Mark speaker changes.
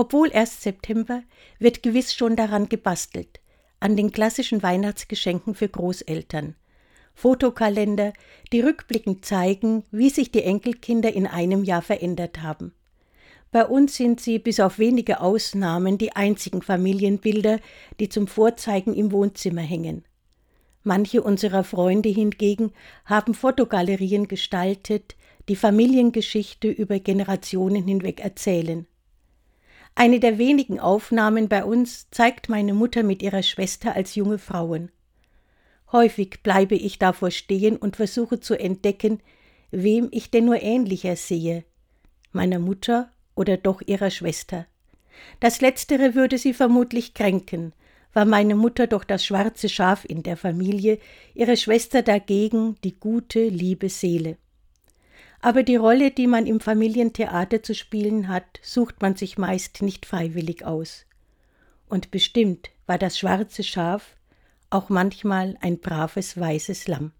Speaker 1: Obwohl erst September, wird gewiss schon daran gebastelt, an den klassischen Weihnachtsgeschenken für Großeltern. Fotokalender, die rückblickend zeigen, wie sich die Enkelkinder in einem Jahr verändert haben. Bei uns sind sie bis auf wenige Ausnahmen die einzigen Familienbilder, die zum Vorzeigen im Wohnzimmer hängen. Manche unserer Freunde hingegen haben Fotogalerien gestaltet, die Familiengeschichte über Generationen hinweg erzählen. Eine der wenigen Aufnahmen bei uns zeigt meine Mutter mit ihrer Schwester als junge Frauen. Häufig bleibe ich davor stehen und versuche zu entdecken, wem ich denn nur ähnlicher sehe, meiner Mutter oder doch ihrer Schwester. Das letztere würde sie vermutlich kränken, war meine Mutter doch das schwarze Schaf in der Familie, ihre Schwester dagegen die gute, liebe Seele. Aber die Rolle, die man im Familientheater zu spielen hat, sucht man sich meist nicht freiwillig aus. Und bestimmt war das schwarze Schaf auch manchmal ein braves weißes Lamm.